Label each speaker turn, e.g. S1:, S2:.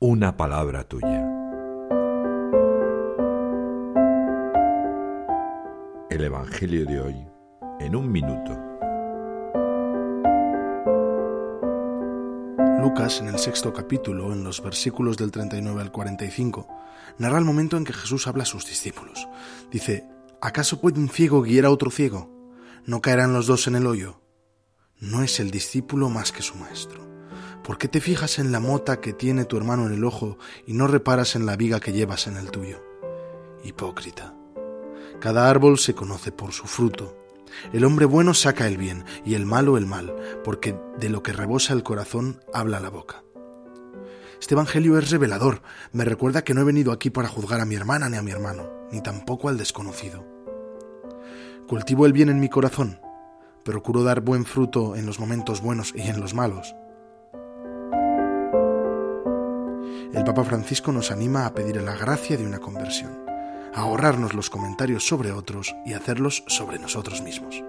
S1: una palabra tuya. El Evangelio de hoy en un minuto.
S2: Lucas, en el sexto capítulo, en los versículos del 39 al 45, narra el momento en que Jesús habla a sus discípulos. Dice, ¿acaso puede un ciego guiar a otro ciego? ¿No caerán los dos en el hoyo? No es el discípulo más que su maestro. ¿Por qué te fijas en la mota que tiene tu hermano en el ojo y no reparas en la viga que llevas en el tuyo? Hipócrita. Cada árbol se conoce por su fruto. El hombre bueno saca el bien y el malo el mal, porque de lo que rebosa el corazón habla la boca. Este Evangelio es revelador, me recuerda que no he venido aquí para juzgar a mi hermana ni a mi hermano, ni tampoco al desconocido. Cultivo el bien en mi corazón, procuro dar buen fruto en los momentos buenos y en los malos. El Papa Francisco nos anima a pedir la gracia de una conversión, a ahorrarnos los comentarios sobre otros y hacerlos sobre nosotros mismos.